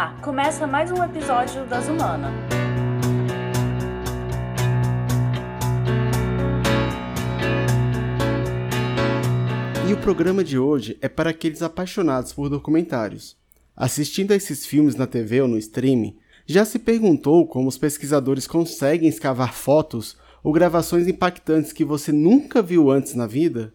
lá, começa mais um episódio das Humanas. E o programa de hoje é para aqueles apaixonados por documentários. Assistindo a esses filmes na TV ou no streaming, já se perguntou como os pesquisadores conseguem escavar fotos ou gravações impactantes que você nunca viu antes na vida?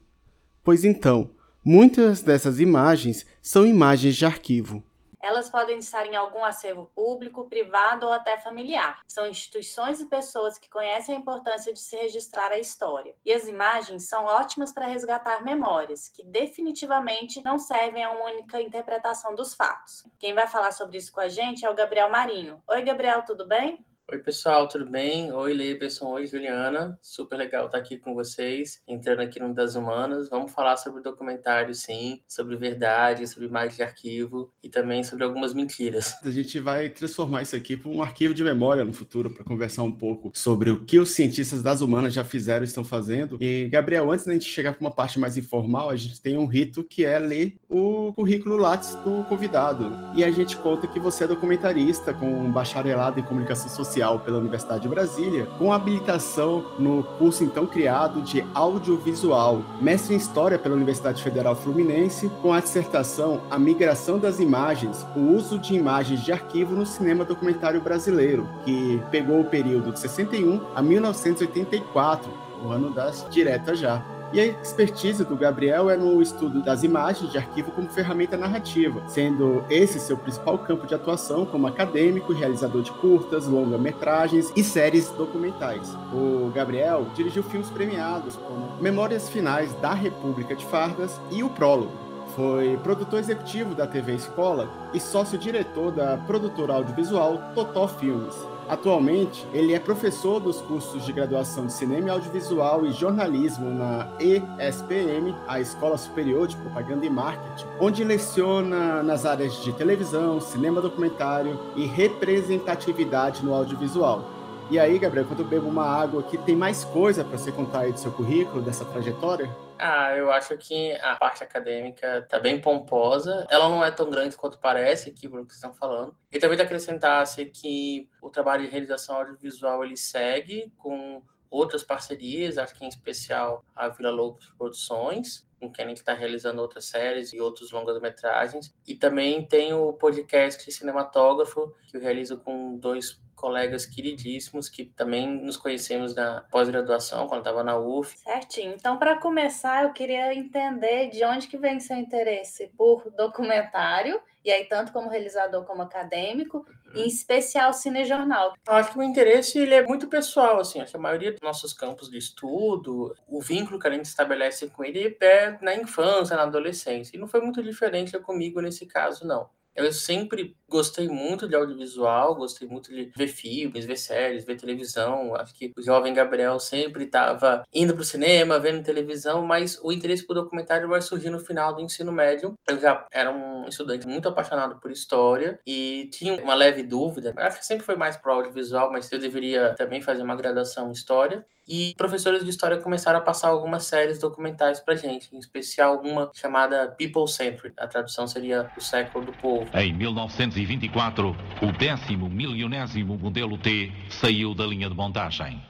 Pois então, muitas dessas imagens são imagens de arquivo. Elas podem estar em algum acervo público, privado ou até familiar. São instituições e pessoas que conhecem a importância de se registrar a história. E as imagens são ótimas para resgatar memórias, que definitivamente não servem a uma única interpretação dos fatos. Quem vai falar sobre isso com a gente é o Gabriel Marinho. Oi, Gabriel, tudo bem? Oi, pessoal, tudo bem? Oi, Leberson. Oi, Juliana. Super legal estar aqui com vocês, entrando aqui no Das Humanas. Vamos falar sobre documentário, sim, sobre verdade, sobre imagem de arquivo e também sobre algumas mentiras. A gente vai transformar isso aqui para um arquivo de memória no futuro, para conversar um pouco sobre o que os cientistas das humanas já fizeram e estão fazendo. E, Gabriel, antes da gente chegar para uma parte mais informal, a gente tem um rito que é ler o currículo Lattes do convidado. E a gente conta que você é documentarista com um bacharelado em comunicação social Social pela Universidade de Brasília, com habilitação no curso então criado de Audiovisual, mestre em História pela Universidade Federal Fluminense, com a dissertação A Migração das Imagens, o uso de imagens de arquivo no cinema documentário brasileiro, que pegou o período de 61 a 1984, o ano das diretas já. E a expertise do Gabriel é no estudo das imagens de arquivo como ferramenta narrativa, sendo esse seu principal campo de atuação como acadêmico realizador de curtas, longa-metragens e séries documentais. O Gabriel dirigiu filmes premiados como Memórias Finais da República de Fardas e O Prólogo. Foi produtor executivo da TV Escola e sócio-diretor da produtora audiovisual Totó Filmes. Atualmente, ele é professor dos cursos de graduação de Cinema e Audiovisual e Jornalismo na ESPM, a Escola Superior de Propaganda e Marketing, onde leciona nas áreas de televisão, cinema documentário e representatividade no audiovisual. E aí, Gabriel, quando eu bebo uma água aqui, tem mais coisa para você contar aí do seu currículo, dessa trajetória? Ah, eu acho que a parte acadêmica tá bem pomposa. Ela não é tão grande quanto parece aqui, pelo que vocês estão falando. E também acrescentasse que o trabalho de realização audiovisual ele segue com outras parcerias, acho que em especial a Vila Lobos Produções, com quem a gente está realizando outras séries e outros longas-metragens. E também tem o podcast Cinematógrafo, que eu realizo com dois colegas queridíssimos que também nos conhecemos na pós-graduação, quando estava na UF. Certinho. Então, para começar, eu queria entender de onde que vem seu interesse por documentário, e aí tanto como realizador como acadêmico, uhum. em especial cinejornal. Eu acho que o interesse ele é muito pessoal, assim, acho que a maioria dos nossos campos de estudo, o vínculo que a gente estabelece com ele é na infância, na adolescência, e não foi muito diferente comigo nesse caso, não. Eu sempre gostei muito de audiovisual, gostei muito de ver filmes, ver séries, ver televisão. Acho que o jovem Gabriel sempre estava indo para o cinema, vendo televisão, mas o interesse por documentário vai surgir no final do ensino médio. Eu já era um estudante muito apaixonado por história e tinha uma leve dúvida. Acho que sempre foi mais para audiovisual, mas eu deveria também fazer uma graduação em história e professores de história começaram a passar algumas séries documentais para gente, em especial uma chamada People Century. A tradução seria O Século do Povo. Em 1924, o décimo milionésimo modelo T saiu da linha de montagem.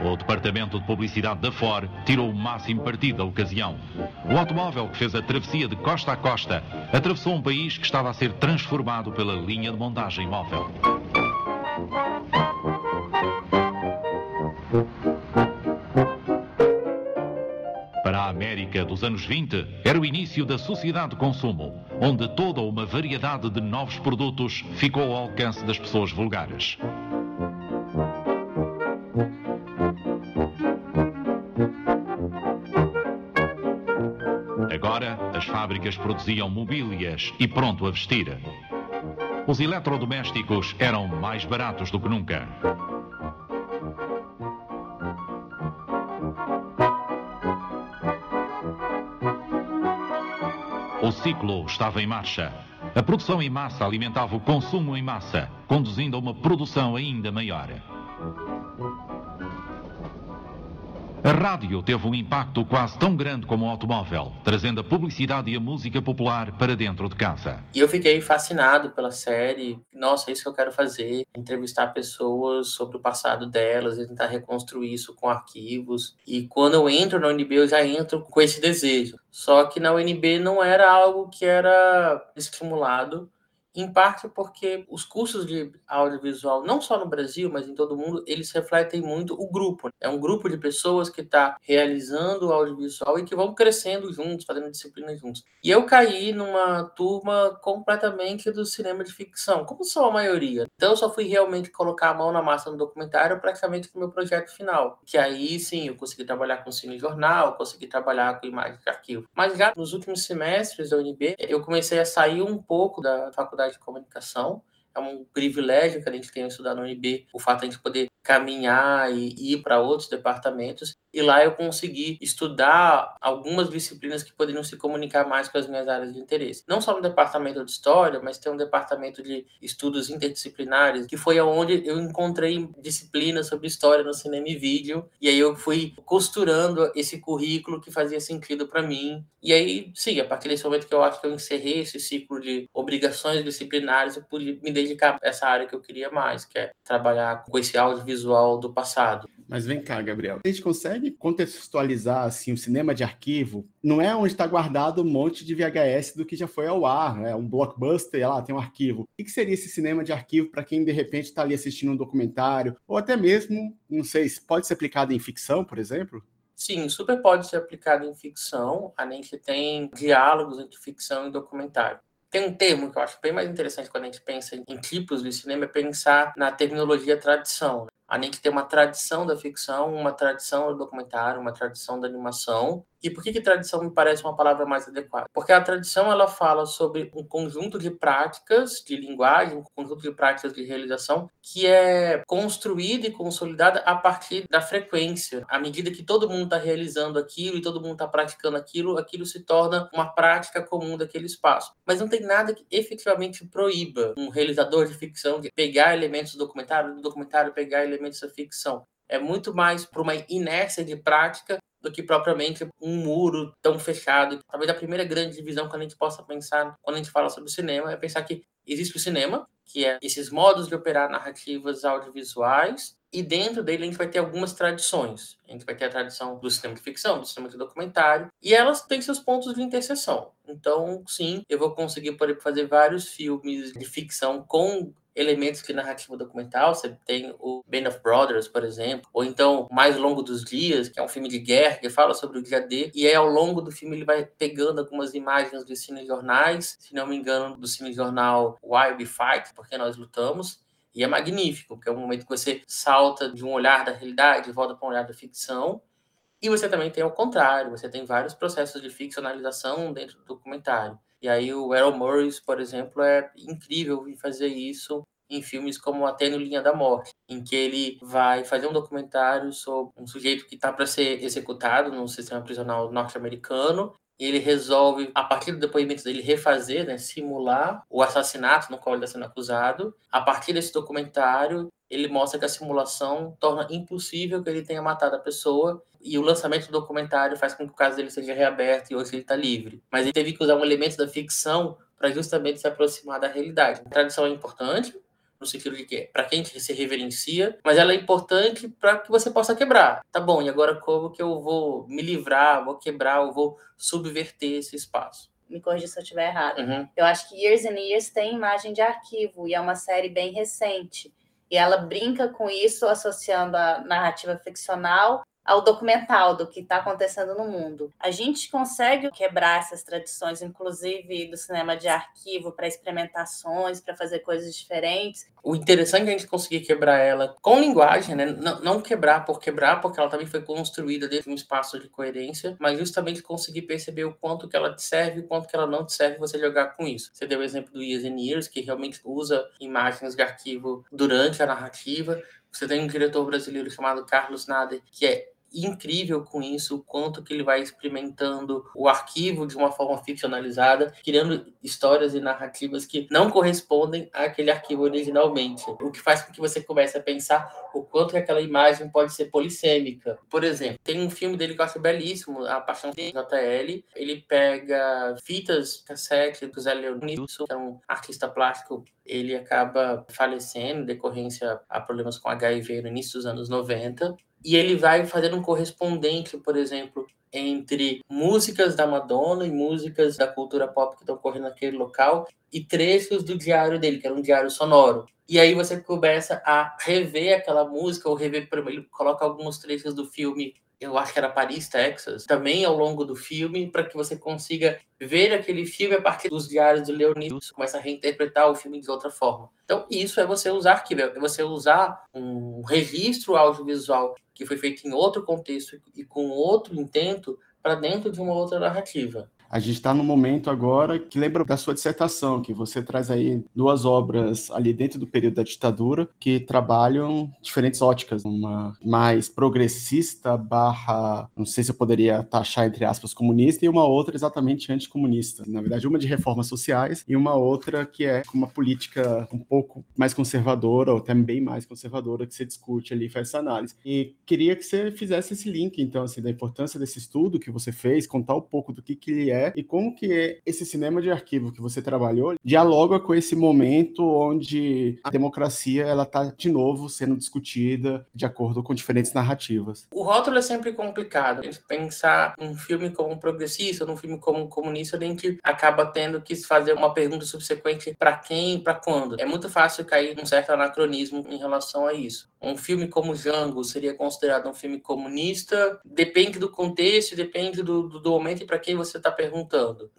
O departamento de publicidade da Ford tirou o máximo partido da ocasião. O automóvel que fez a travessia de costa a costa atravessou um país que estava a ser transformado pela linha de montagem móvel. Para a América dos anos 20, era o início da sociedade de consumo, onde toda uma variedade de novos produtos ficou ao alcance das pessoas vulgares. Agora, as fábricas produziam mobílias e pronto a vestir. Os eletrodomésticos eram mais baratos do que nunca. O ciclo estava em marcha. A produção em massa alimentava o consumo em massa, conduzindo a uma produção ainda maior. A rádio teve um impacto quase tão grande como o automóvel, trazendo a publicidade e a música popular para dentro de casa. E eu fiquei fascinado pela série. Nossa, é isso que eu quero fazer: entrevistar pessoas sobre o passado delas e tentar reconstruir isso com arquivos. E quando eu entro na UNB, eu já entro com esse desejo. Só que na UNB não era algo que era estimulado em parte porque os cursos de audiovisual, não só no Brasil, mas em todo o mundo, eles refletem muito o grupo. É um grupo de pessoas que está realizando o audiovisual e que vão crescendo juntos, fazendo disciplinas juntos. E eu caí numa turma completamente do cinema de ficção, como são a maioria. Então eu só fui realmente colocar a mão na massa no documentário praticamente no meu projeto final. Que aí sim eu consegui trabalhar com cine jornal, consegui trabalhar com imagem de arquivo. Mas já nos últimos semestres da UNB, eu comecei a sair um pouco da faculdade faculdade de comunicação. É um privilégio que a gente tem estudar no UNB, o fato de a gente poder caminhar e ir para outros departamentos e lá eu consegui estudar algumas disciplinas que poderiam se comunicar mais com as minhas áreas de interesse. Não só no departamento de história, mas tem um departamento de estudos interdisciplinares, que foi onde eu encontrei disciplinas sobre história no cinema e vídeo, e aí eu fui costurando esse currículo que fazia sentido para mim. E aí, sim, a partir desse momento que eu acho que eu encerrei esse ciclo de obrigações disciplinares, eu pude me dedicar a essa área que eu queria mais, que é trabalhar com esse audiovisual do passado. Mas vem cá, Gabriel. A gente consegue contextualizar assim o cinema de arquivo? Não é onde está guardado um monte de VHS do que já foi ao ar, é um blockbuster, lá tem um arquivo. O que seria esse cinema de arquivo para quem de repente está ali assistindo um documentário ou até mesmo, não sei, pode ser aplicado em ficção, por exemplo? Sim, super pode ser aplicado em ficção. A gente tem diálogos entre ficção e documentário. Tem um termo que eu acho bem mais interessante quando a gente pensa em tipos de cinema, é pensar na terminologia tradição. A gente tem uma tradição da ficção, uma tradição do documentário, uma tradição da animação, e por que, que tradição me parece uma palavra mais adequada? Porque a tradição ela fala sobre um conjunto de práticas de linguagem, um conjunto de práticas de realização que é construída e consolidada a partir da frequência. À medida que todo mundo está realizando aquilo e todo mundo está praticando aquilo, aquilo se torna uma prática comum daquele espaço. Mas não tem nada que efetivamente proíba um realizador de ficção de pegar elementos do documentário, do documentário pegar elementos da ficção é muito mais para uma inércia de prática do que propriamente um muro tão fechado. Talvez a primeira grande divisão que a gente possa pensar quando a gente fala sobre o cinema é pensar que existe o cinema, que é esses modos de operar narrativas audiovisuais, e dentro dele a gente vai ter algumas tradições. A gente vai ter a tradição do cinema de ficção, do cinema de documentário, e elas têm seus pontos de interseção. Então, sim, eu vou conseguir poder fazer vários filmes de ficção com elementos de narrativa documental. Você tem o Band of Brothers, por exemplo, ou então Mais Longo dos Dias, que é um filme de guerra que fala sobre o dia D, e aí ao longo do filme ele vai pegando algumas imagens de cinejornais, se não me engano, do cinejornal Why We Fight, Porque Nós Lutamos, e é magnífico, porque é um momento que você salta de um olhar da realidade volta para um olhar da ficção, e você também tem ao contrário, você tem vários processos de ficcionalização dentro do documentário. E aí o Errol Morris, por exemplo, é incrível em fazer isso em filmes como Até no Linha da Morte, em que ele vai fazer um documentário sobre um sujeito que está para ser executado no sistema prisional norte-americano e ele resolve, a partir do depoimento dele, refazer, né, simular o assassinato no qual ele está sendo acusado. A partir desse documentário, ele mostra que a simulação torna impossível que ele tenha matado a pessoa e o lançamento do documentário faz com que o caso dele seja reaberto e hoje ele está livre. Mas ele teve que usar um elemento da ficção para justamente se aproximar da realidade. A tradição é importante, no sentido de que para quem se reverencia, mas ela é importante para que você possa quebrar. Tá bom, e agora como que eu vou me livrar, vou quebrar, eu vou subverter esse espaço? Me corrija se eu estiver errado. Uhum. Eu acho que Years and Years tem imagem de arquivo e é uma série bem recente. E ela brinca com isso, associando a narrativa ficcional ao documental do que está acontecendo no mundo. A gente consegue quebrar essas tradições, inclusive do cinema de arquivo, para experimentações, para fazer coisas diferentes. O interessante é a gente conseguir quebrar ela com linguagem, né? Não, quebrar por quebrar, porque ela também foi construída dentro de um espaço de coerência, mas justamente conseguir perceber o quanto que ela te serve e o quanto que ela não te serve você jogar com isso. Você deu o exemplo do Years and Years, que realmente usa imagens de arquivo durante a narrativa. Você tem um diretor brasileiro chamado Carlos Nader, que é incrível com isso, o quanto que ele vai experimentando o arquivo de uma forma ficcionalizada, criando histórias e narrativas que não correspondem àquele arquivo originalmente. O que faz com que você comece a pensar o quanto que aquela imagem pode ser polissêmica. Por exemplo, tem um filme dele que eu acho belíssimo, A Paixão de JL. Ele pega fitas, cassete do Zé Leonilson, que é um artista plástico ele acaba falecendo decorrência a problemas com HIV no início dos anos 90. E ele vai fazendo um correspondente, por exemplo, entre músicas da Madonna e músicas da cultura pop que estão ocorrendo naquele local e trechos do diário dele, que era um diário sonoro. E aí você começa a rever aquela música, ou rever, ele coloca alguns trechos do filme eu acho que era Paris, Texas, também ao longo do filme, para que você consiga ver aquele filme a partir dos diários do Leonidas, começa a reinterpretar o filme de outra forma. Então, isso é você usar arquivo, é você usar um registro audiovisual que foi feito em outro contexto e com outro intento para dentro de uma outra narrativa. A gente está no momento agora que lembra da sua dissertação, que você traz aí duas obras ali dentro do período da ditadura que trabalham diferentes óticas, uma mais progressista barra, não sei se eu poderia taxar entre aspas comunista e uma outra exatamente anticomunista. Na verdade, uma de reformas sociais e uma outra que é uma política um pouco mais conservadora ou até bem mais conservadora que você discute ali, faz essa análise. E queria que você fizesse esse link, então, assim, da importância desse estudo que você fez, contar um pouco do que que ele é é e como que esse cinema de arquivo que você trabalhou dialoga com esse momento onde a democracia ela está de novo sendo discutida de acordo com diferentes narrativas. O rótulo é sempre complicado. Pensar um filme como um progressista, num filme como um comunista, a gente acaba tendo que fazer uma pergunta subsequente para quem, para quando. É muito fácil cair num certo anacronismo em relação a isso. Um filme como Django seria considerado um filme comunista? Depende do contexto, depende do, do momento e para quem você está perguntando.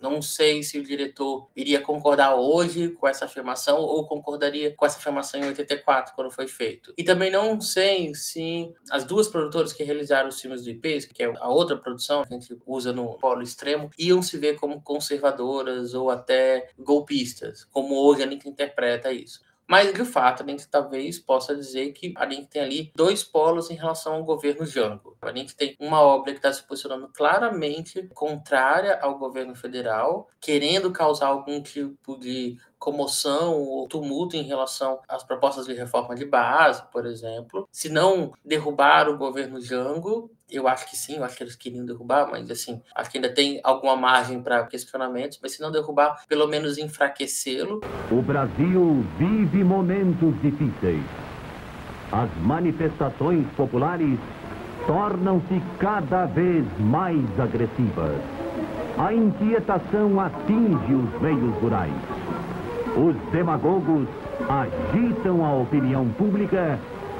Não sei se o diretor iria concordar hoje com essa afirmação ou concordaria com essa afirmação em 84, quando foi feito. E também não sei se as duas produtoras que realizaram os filmes do IPs, que é a outra produção que a gente usa no polo extremo, iam se ver como conservadoras ou até golpistas, como hoje a gente interpreta isso. Mas, de fato, a gente talvez possa dizer que a gente tem ali dois polos em relação ao governo Jango. A gente tem uma obra que está se posicionando claramente contrária ao governo federal, querendo causar algum tipo de comoção ou tumulto em relação às propostas de reforma de base, por exemplo. Se não derrubar o governo Jango, eu acho que sim, eu acho que eles queriam derrubar, mas assim, acho que ainda tem alguma margem para questionamentos, mas se não derrubar, pelo menos enfraquecê-lo. O Brasil vive momentos difíceis. As manifestações populares tornam-se cada vez mais agressivas. A inquietação atinge os meios rurais. Os demagogos agitam a opinião pública,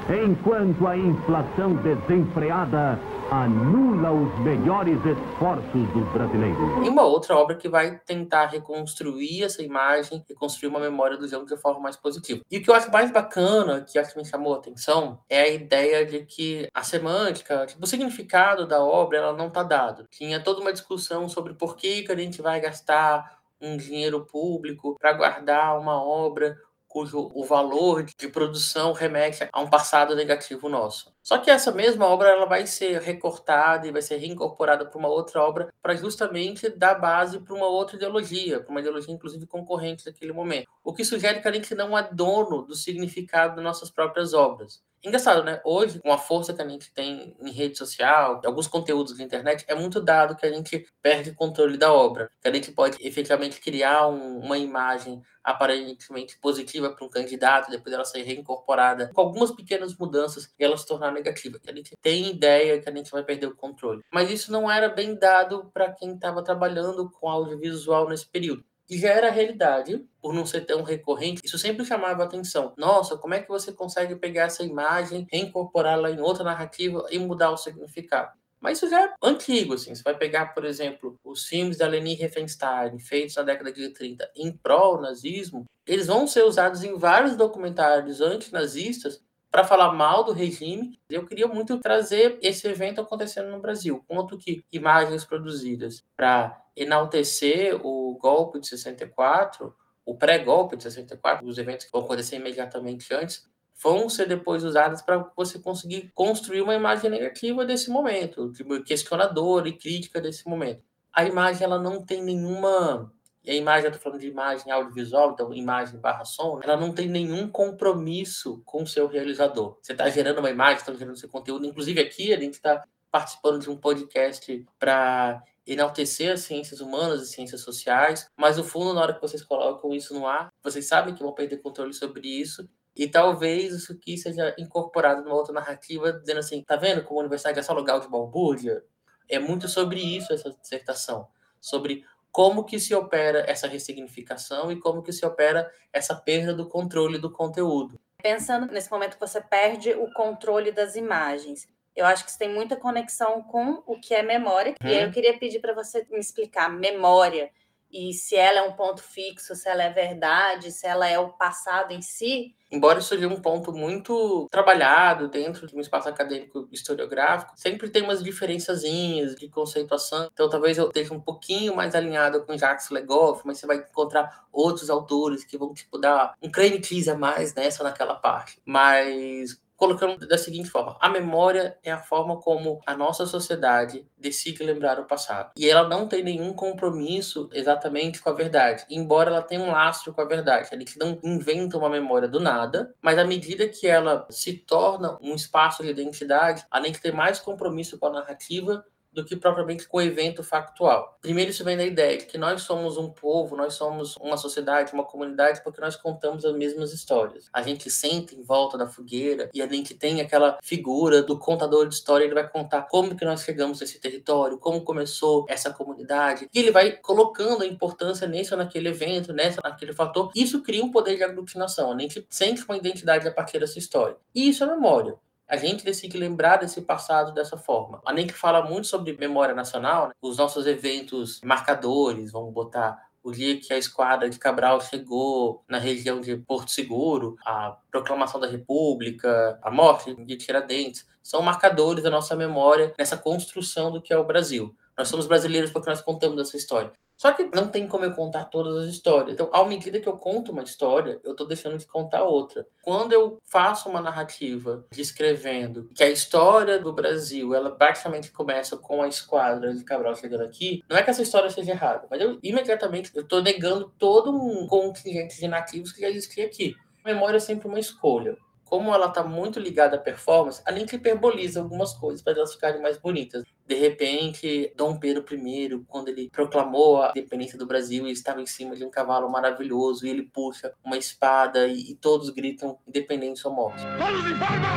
enquanto a inflação desenfreada anula os melhores esforços dos brasileiros. E uma outra obra que vai tentar reconstruir essa imagem, reconstruir uma memória do jogo de forma mais positiva. E o que eu acho mais bacana, que acho que me chamou a atenção, é a ideia de que a semântica, tipo, o significado da obra, ela não está dado. Tinha toda uma discussão sobre por que, que a gente vai gastar um dinheiro público para guardar uma obra cujo o valor de produção remete a um passado negativo nosso. Só que essa mesma obra ela vai ser recortada e vai ser reincorporada para uma outra obra para justamente dar base para uma outra ideologia, para uma ideologia inclusive concorrente daquele momento. O que sugere que a gente não é dono do significado das nossas próprias obras. Engraçado, né? Hoje, com a força que a gente tem em rede social, alguns conteúdos da internet, é muito dado que a gente perde controle da obra. Que a gente pode efetivamente criar um, uma imagem aparentemente positiva para um candidato, depois ela ser reincorporada com algumas pequenas mudanças e ela se tornar negativa. A gente tem ideia que a gente vai perder o controle. Mas isso não era bem dado para quem estava trabalhando com audiovisual nesse período e já era realidade, por não ser tão recorrente, isso sempre chamava atenção. Nossa, como é que você consegue pegar essa imagem, reincorporá-la em outra narrativa e mudar o significado? Mas isso já é antigo, assim. Você vai pegar, por exemplo, os filmes da Leni Riefenstahl, feitos na década de 30 em pró-nazismo, eles vão ser usados em vários documentários antinazistas para falar mal do regime. Eu queria muito trazer esse evento acontecendo no Brasil. Quanto que imagens produzidas para enaltecer o golpe de 64, o pré-golpe de 64, os eventos que vão acontecer imediatamente antes, vão ser depois usadas para você conseguir construir uma imagem negativa desse momento, tipo, questionadora e crítica desse momento. A imagem ela não tem nenhuma e a imagem, eu estou falando de imagem audiovisual, então imagem barra som, ela não tem nenhum compromisso com o seu realizador. Você está gerando uma imagem, está gerando seu conteúdo. Inclusive aqui a gente está participando de um podcast para enaltecer as ciências humanas e ciências sociais, mas no fundo, na hora que vocês colocam isso no ar, vocês sabem que vão perder controle sobre isso e talvez isso aqui seja incorporado numa outra narrativa, dizendo assim, tá vendo como a universidade é só lugar de balbúrdia? É muito sobre isso essa dissertação, sobre como que se opera essa ressignificação e como que se opera essa perda do controle do conteúdo. Pensando nesse momento que você perde o controle das imagens, eu acho que isso tem muita conexão com o que é memória. Hum. E aí eu queria pedir para você me explicar memória e se ela é um ponto fixo, se ela é verdade, se ela é o passado em si. Embora isso seja um ponto muito trabalhado dentro de um espaço acadêmico historiográfico, sempre tem umas diferençazinhas de conceituação. Então, talvez eu esteja um pouquinho mais alinhado com Jacques Legoff, mas você vai encontrar outros autores que vão tipo dar um creme a mais nessa naquela parte. Mas colocando da seguinte forma: a memória é a forma como a nossa sociedade decide lembrar o passado. E ela não tem nenhum compromisso exatamente com a verdade, embora ela tenha um lastro com a verdade. A gente não inventa uma memória do nada, mas à medida que ela se torna um espaço de identidade, além de ter mais compromisso com a narrativa, do que propriamente com o evento factual. Primeiro, isso vem da ideia de que nós somos um povo, nós somos uma sociedade, uma comunidade, porque nós contamos as mesmas histórias. A gente senta em volta da fogueira e a gente tem aquela figura do contador de história, ele vai contar como que nós chegamos nesse território, como começou essa comunidade, e ele vai colocando a importância nesse ou naquele evento, nessa naquele fator. Isso cria um poder de aglutinação, a gente sente uma identidade a partir dessa história. E isso é memória a gente decide lembrar desse passado dessa forma. A que fala muito sobre memória nacional, né? os nossos eventos marcadores, vamos botar o dia que a esquadra de Cabral chegou na região de Porto Seguro, a proclamação da República, a morte de Tiradentes, são marcadores da nossa memória nessa construção do que é o Brasil. Nós somos brasileiros porque nós contamos essa história. Só que não tem como eu contar todas as histórias. Então, à medida que eu conto uma história, eu estou deixando de contar outra. Quando eu faço uma narrativa descrevendo que a história do Brasil, ela praticamente começa com a esquadra de Cabral chegando aqui, não é que essa história seja errada, mas eu imediatamente eu estou negando todo um contingente de nativos que já existia aqui. Memória é sempre uma escolha como ela está muito ligada à performance, a gente hiperboliza algumas coisas para elas ficarem mais bonitas. De repente, Dom Pedro I, quando ele proclamou a independência do Brasil, ele estava em cima de um cavalo maravilhoso e ele puxa uma espada e, e todos gritam independentes ou mortos. Todos em forma!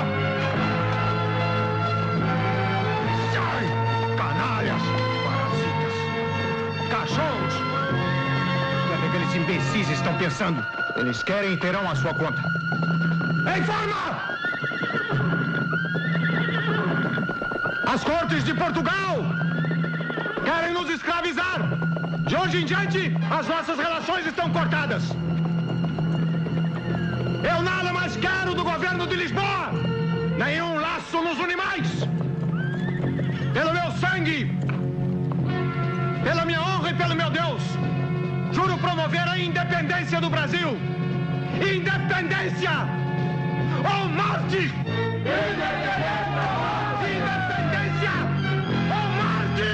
Canalhas! Parasitas! Cachorros! O que aqueles imbecis estão pensando? Eles querem e terão a sua conta. Em forma! As cortes de Portugal querem nos escravizar. De hoje em diante, as nossas relações estão cortadas. Eu nada mais quero do governo de Lisboa. Nenhum laço nos une mais. Pelo meu sangue, pela minha honra e pelo meu Deus, juro promover a independência do Brasil. Independência! Ou morte! Independência ou morte!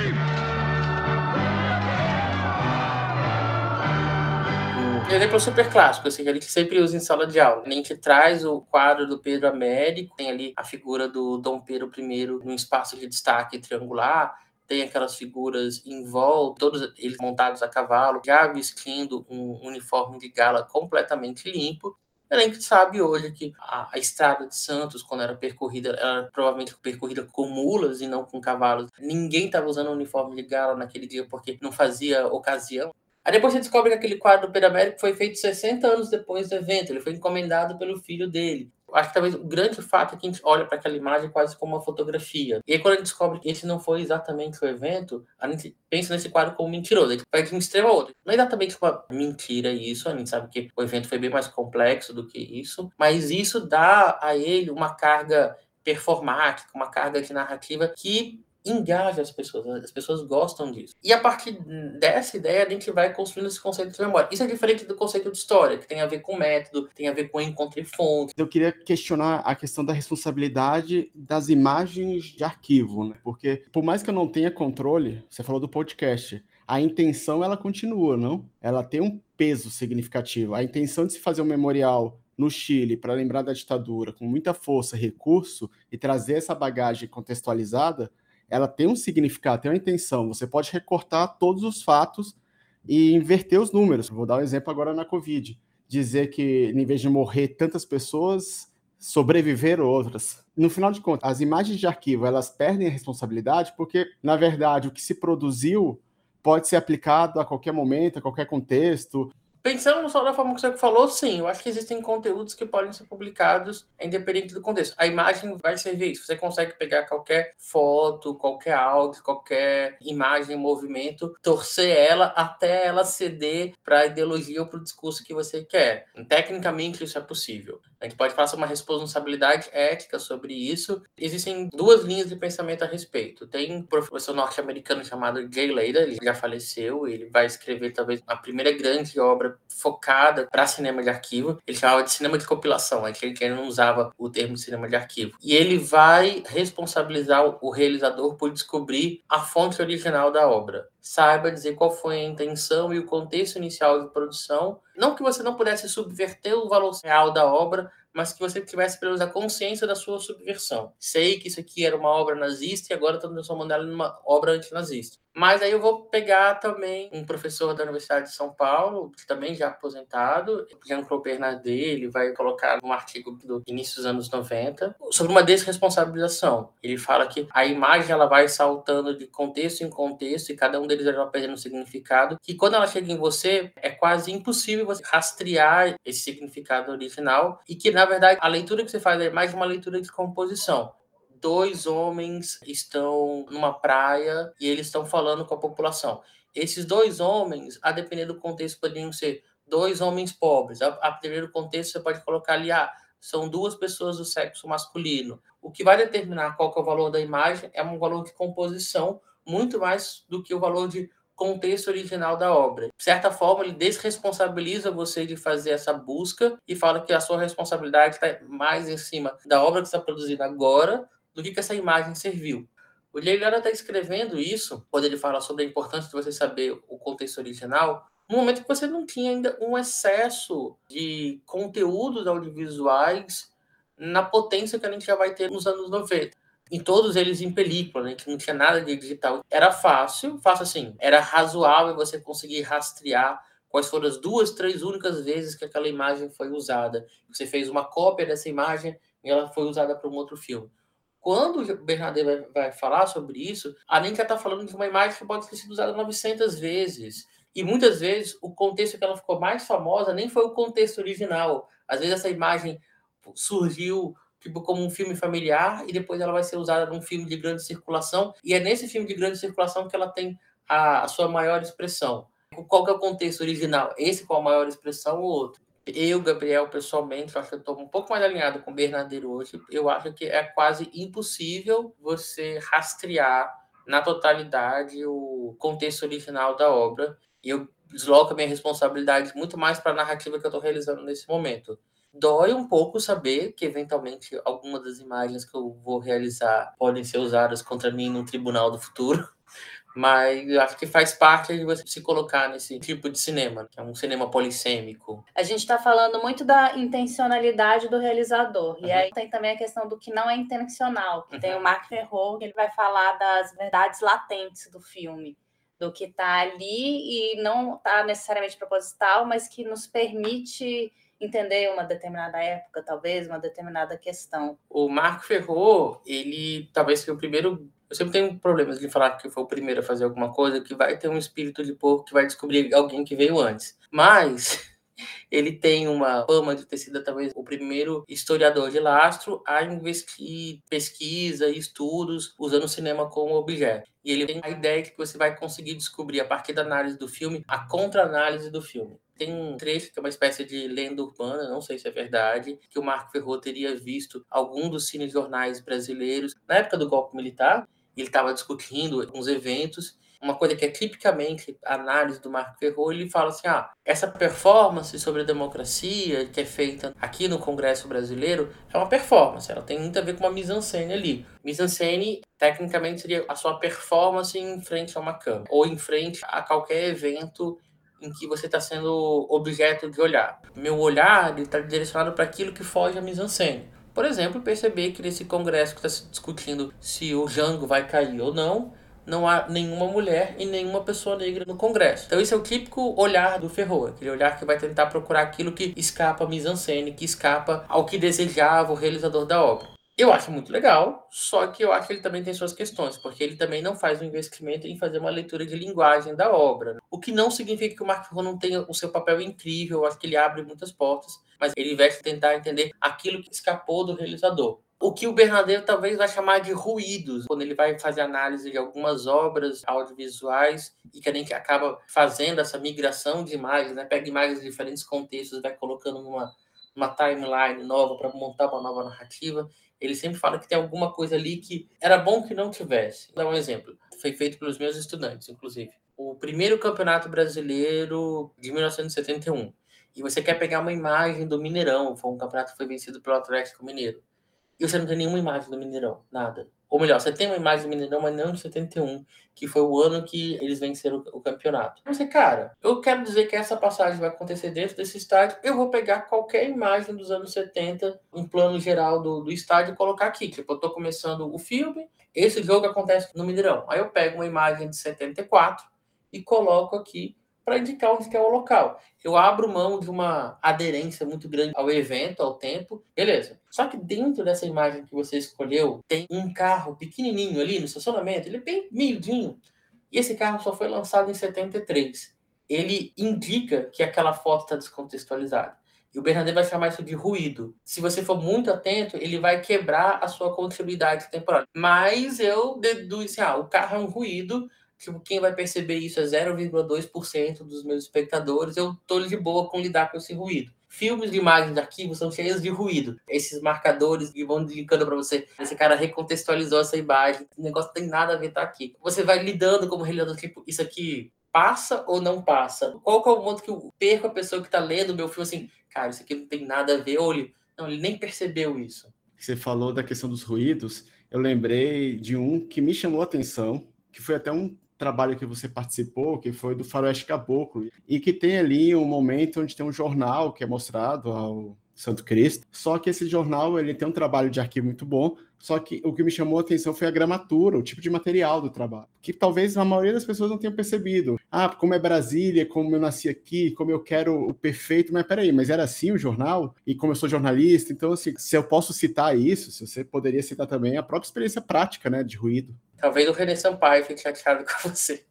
Um exemplo super clássico, assim, que a gente sempre usa em sala de aula. A gente traz o quadro do Pedro Américo, tem ali a figura do Dom Pedro I num espaço de destaque triangular, tem aquelas figuras em volta, todos eles montados a cavalo, já vestindo um uniforme de gala completamente limpo. A gente sabe hoje que a, a, estrada de Santos, quando era percorrida, era provavelmente percorrida com mulas e não com cavalos. Ninguém estava usando uniforme de gala naquele dia porque não fazia ocasião. Aí depois você descobre que aquele quadro do Pedro Américo foi feito 60 anos depois do evento. Ele foi encomendado pelo filho dele acho que talvez o grande fato é que a gente olha para aquela imagem quase como uma fotografia. E aí, quando a gente descobre que esse não foi exatamente o evento, a gente pensa nesse quadro como mentiroso. A gente vai de um extremo a outro. Não é exatamente uma mentira isso, a gente sabe que o evento foi bem mais complexo do que isso, mas isso dá a ele uma carga performática, uma carga de narrativa que engaja as pessoas, as pessoas gostam disso. E a partir dessa ideia, a gente vai construindo esse conceito de memória. Isso é diferente do conceito de história, que tem a ver com método, tem a ver com encontro e fonte. Eu queria questionar a questão da responsabilidade das imagens de arquivo, né? Porque por mais que eu não tenha controle, você falou do podcast, a intenção ela continua, não? Ela tem um peso significativo. A intenção de se fazer um memorial no Chile para lembrar da ditadura com muita força, recurso e trazer essa bagagem contextualizada, ela tem um significado, tem uma intenção. Você pode recortar todos os fatos e inverter os números. Vou dar um exemplo agora na Covid. Dizer que, em vez de morrer tantas pessoas, sobreviveram outras. No final de contas, as imagens de arquivo, elas perdem a responsabilidade porque, na verdade, o que se produziu pode ser aplicado a qualquer momento, a qualquer contexto. Pensando só da forma que você falou, sim, eu acho que existem conteúdos que podem ser publicados independente do contexto. A imagem vai servir isso. Você consegue pegar qualquer foto, qualquer áudio, qualquer imagem em movimento, torcer ela até ela ceder para a ideologia ou para o discurso que você quer. Tecnicamente, isso é possível. A gente pode fazer uma responsabilidade ética sobre isso. Existem duas linhas de pensamento a respeito. Tem um professor norte-americano chamado Jay Leder, ele já faleceu, ele vai escrever talvez a primeira grande obra focada para cinema de arquivo. Ele chamava de cinema de compilação, é que ele não usava o termo cinema de arquivo. E ele vai responsabilizar o realizador por descobrir a fonte original da obra saiba dizer qual foi a intenção e o contexto inicial de produção. Não que você não pudesse subverter o valor real da obra, mas que você tivesse pelo menos a consciência da sua subversão. Sei que isso aqui era uma obra nazista e agora estou transformando ela numa obra antinazista. Mas aí eu vou pegar também um professor da Universidade de São Paulo, que também já aposentado, Jean-Claude Bernardet, ele vai colocar um artigo do início dos anos 90, sobre uma desresponsabilização. Ele fala que a imagem ela vai saltando de contexto em contexto e cada um deles vai perdendo significado, que quando ela chega em você, é quase impossível você rastrear esse significado original e que, na verdade, a leitura que você faz é mais uma leitura de composição dois homens estão numa praia e eles estão falando com a população. Esses dois homens, a depender do contexto, poderiam ser dois homens pobres. A, a depender do contexto, você pode colocar ali, ah, são duas pessoas do sexo masculino. O que vai determinar qual é o valor da imagem é um valor de composição, muito mais do que o valor de contexto original da obra. De certa forma, ele desresponsabiliza você de fazer essa busca e fala que a sua responsabilidade está mais em cima da obra que está produzindo agora do que, que essa imagem serviu. O Leilera está escrevendo isso, quando ele fala sobre a importância de você saber o contexto original, no momento que você não tinha ainda um excesso de conteúdos audiovisuais na potência que a gente já vai ter nos anos 90. Em todos eles em película, né, que não tinha nada de digital. Era fácil, fácil assim, era razoável você conseguir rastrear quais foram as duas, três únicas vezes que aquela imagem foi usada. Você fez uma cópia dessa imagem e ela foi usada para um outro filme. Quando o Bernardet vai, vai falar sobre isso, a já está falando de uma imagem que pode ter sido usada 900 vezes. E muitas vezes o contexto que ela ficou mais famosa nem foi o contexto original. Às vezes essa imagem surgiu tipo como um filme familiar e depois ela vai ser usada num filme de grande circulação e é nesse filme de grande circulação que ela tem a, a sua maior expressão. Qual que é o contexto original? Esse com a maior expressão ou outro? Eu, Gabriel, pessoalmente, acho que eu estou um pouco mais alinhado com o Bernardeiro hoje. Eu acho que é quase impossível você rastrear na totalidade o contexto original da obra. E eu desloco a minha responsabilidade muito mais para a narrativa que eu estou realizando nesse momento. Dói um pouco saber que, eventualmente, algumas das imagens que eu vou realizar podem ser usadas contra mim no tribunal do futuro mas eu acho que faz parte de você se colocar nesse tipo de cinema, que é um cinema polissêmico. A gente está falando muito da intencionalidade do realizador, uhum. e aí tem também a questão do que não é intencional. Uhum. Tem o Mark Ferro, que ele vai falar das verdades latentes do filme, do que está ali e não está necessariamente proposital, mas que nos permite entender uma determinada época, talvez, uma determinada questão. O Marco Ferro, ele talvez seja o primeiro eu sempre tenho problemas de falar que foi o primeiro a fazer alguma coisa, que vai ter um espírito de porco que vai descobrir alguém que veio antes. Mas ele tem uma fama de ter sido talvez o primeiro historiador de lastro a investir pesquisa e estudos usando o cinema como objeto. E ele tem a ideia de que você vai conseguir descobrir, a partir da análise do filme, a contra-análise do filme. Tem um trecho que é uma espécie de lenda urbana, não sei se é verdade, que o Marco Ferro teria visto algum dos cinejornais brasileiros na época do golpe militar ele estava discutindo uns eventos uma coisa que é tipicamente análise do Marco Ferro, ele fala assim: ah, essa performance sobre a democracia que é feita aqui no Congresso brasileiro é uma performance, ela tem muito a ver com uma mise-en-scène ali. Mise-en-scène, tecnicamente, seria a sua performance em frente a uma câmera, ou em frente a qualquer evento em que você está sendo objeto de olhar. Meu olhar está direcionado para aquilo que foge à mise-en-scène. Por exemplo, perceber que nesse congresso que está se discutindo se o Jango vai cair ou não, não há nenhuma mulher e nenhuma pessoa negra no Congresso. Então esse é o típico olhar do Ferro, aquele olhar que vai tentar procurar aquilo que escapa à mise-en-scène, que escapa ao que desejava o realizador da obra. Eu acho muito legal, só que eu acho que ele também tem suas questões, porque ele também não faz um investimento em fazer uma leitura de linguagem da obra. O que não significa que o Mark Ferro não tenha o seu papel incrível, eu acho que ele abre muitas portas, mas ele vai tentar entender aquilo que escapou do realizador o que o Bernardet talvez vai chamar de ruídos, quando ele vai fazer análise de algumas obras audiovisuais e que a gente acaba fazendo essa migração de imagens, né? pega imagens de diferentes contextos, vai colocando numa timeline nova para montar uma nova narrativa. Ele sempre fala que tem alguma coisa ali que era bom que não tivesse. Vou dar um exemplo. Foi feito pelos meus estudantes, inclusive. O primeiro campeonato brasileiro de 1971. E você quer pegar uma imagem do Mineirão, foi um campeonato que foi vencido pelo Atlético Mineiro e você não tem nenhuma imagem do Mineirão, nada. Ou melhor, você tem uma imagem do Mineirão, mas não de 71, que foi o ano que eles venceram o, campeonato. Você, cara, eu quero dizer que essa passagem vai acontecer dentro desse estádio, eu vou pegar qualquer imagem dos anos 70, um plano geral do, do estádio e colocar aqui. Tipo, eu tô começando o filme, esse jogo acontece no Mineirão. Aí eu pego uma imagem de 74 e coloco aqui para indicar onde é o local. Eu abro mão de uma aderência muito grande ao evento, ao tempo, beleza. Só que dentro dessa imagem que você escolheu, tem um carro pequenininho ali no estacionamento, ele é bem miudinho. E esse carro só foi lançado em 73. Ele indica que aquela foto está descontextualizada. E o Bernardet vai chamar isso de ruído. Se você for muito atento, ele vai quebrar a sua continuidade temporal. Mas eu deduzo assim, ah, o carro é um ruído, Tipo, quem vai perceber isso é 0,2% dos meus espectadores. Eu tô de boa com lidar com esse ruído. Filmes de imagens de arquivo são cheios de ruído. Esses marcadores que vão indicando para você. Esse cara recontextualizou essa imagem. O negócio tem nada a ver tá aqui. Você vai lidando como realizador, tipo, isso aqui passa ou não passa? Qual que é o ponto que eu perco a pessoa que tá lendo o meu filme assim, cara, isso aqui não tem nada a ver, ou não, ele nem percebeu isso. Você falou da questão dos ruídos, eu lembrei de um que me chamou a atenção, que foi até um trabalho que você participou, que foi do Faroeste Caboclo, e que tem ali um momento onde tem um jornal que é mostrado ao Santo Cristo. Só que esse jornal ele tem um trabalho de arquivo muito bom, só que o que me chamou a atenção foi a gramatura, o tipo de material do trabalho, que talvez a maioria das pessoas não tenha percebido. Ah, como é Brasília, como eu nasci aqui, como eu quero o perfeito, mas peraí, mas era assim o jornal? E como eu sou jornalista, então assim, se eu posso citar isso, se você poderia citar também a própria experiência prática, né, de ruído. Talvez o René Sampaio fique chateado com você.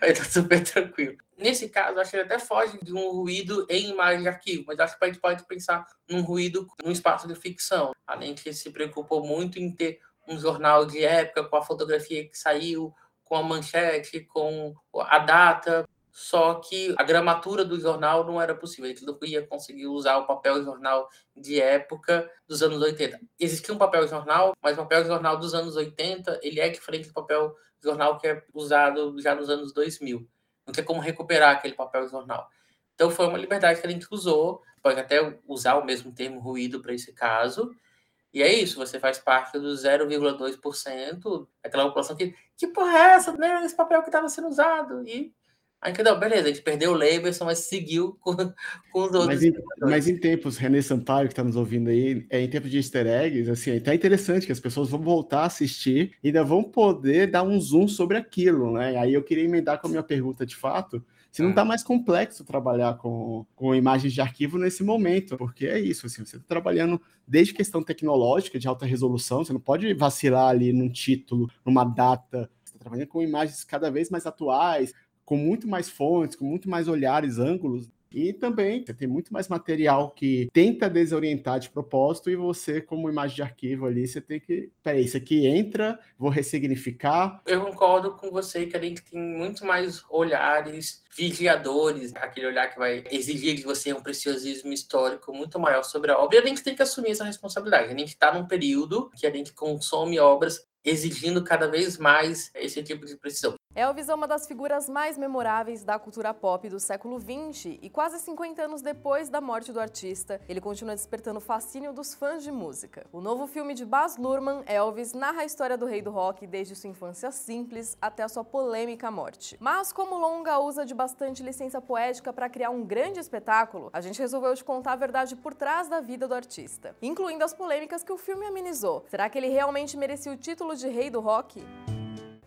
Mas tá super tranquilo. Nesse caso, acho que ele até foge de um ruído em imagem de arquivo, mas acho que a gente pode pensar num ruído num espaço de ficção. Além de que se preocupou muito em ter um jornal de época com a fotografia que saiu, com a manchete, com a data. Só que a gramatura do jornal não era possível. Ele não ia conseguir usar o papel jornal de época dos anos 80. Existia um papel jornal, mas o papel jornal dos anos 80 ele é diferente do papel jornal que é usado já nos anos 2000. Não tem como recuperar aquele papel jornal. Então foi uma liberdade que a gente usou. Pode até usar o mesmo termo ruído para esse caso. E é isso, você faz parte do 0,2%, aquela população que, que porra é essa? Era esse papel que estava sendo usado. E Aí não, beleza, a gente perdeu o Leberson, mas seguiu com, com os outros. Mas em, mas em tempos, René Sampaio, que está nos ouvindo aí, é, em tempos de easter eggs, assim, é até interessante que as pessoas vão voltar a assistir e ainda vão poder dar um zoom sobre aquilo, né? Aí eu queria emendar com a minha pergunta de fato, se não está mais complexo trabalhar com, com imagens de arquivo nesse momento, porque é isso, assim, você está trabalhando desde questão tecnológica de alta resolução, você não pode vacilar ali num título, numa data, você está trabalhando com imagens cada vez mais atuais, com muito mais fontes, com muito mais olhares, ângulos. E também você tem muito mais material que tenta desorientar de propósito, e você, como imagem de arquivo ali, você tem que. Peraí, isso aqui entra, vou ressignificar. Eu concordo com você que a gente tem muito mais olhares vigiadores, aquele olhar que vai exigir de você um preciosismo histórico muito maior sobre a obra. E a gente tem que assumir essa responsabilidade. A gente está num período que a gente consome obras exigindo cada vez mais esse tipo de precisão. Elvis é uma das figuras mais memoráveis da cultura pop do século XX e quase 50 anos depois da morte do artista, ele continua despertando o fascínio dos fãs de música. O novo filme de Baz Luhrmann, Elvis, narra a história do rei do rock desde sua infância simples até a sua polêmica morte. Mas como Longa usa de bastante licença poética para criar um grande espetáculo, a gente resolveu te contar a verdade por trás da vida do artista, incluindo as polêmicas que o filme amenizou. Será que ele realmente merecia o título de rei do rock?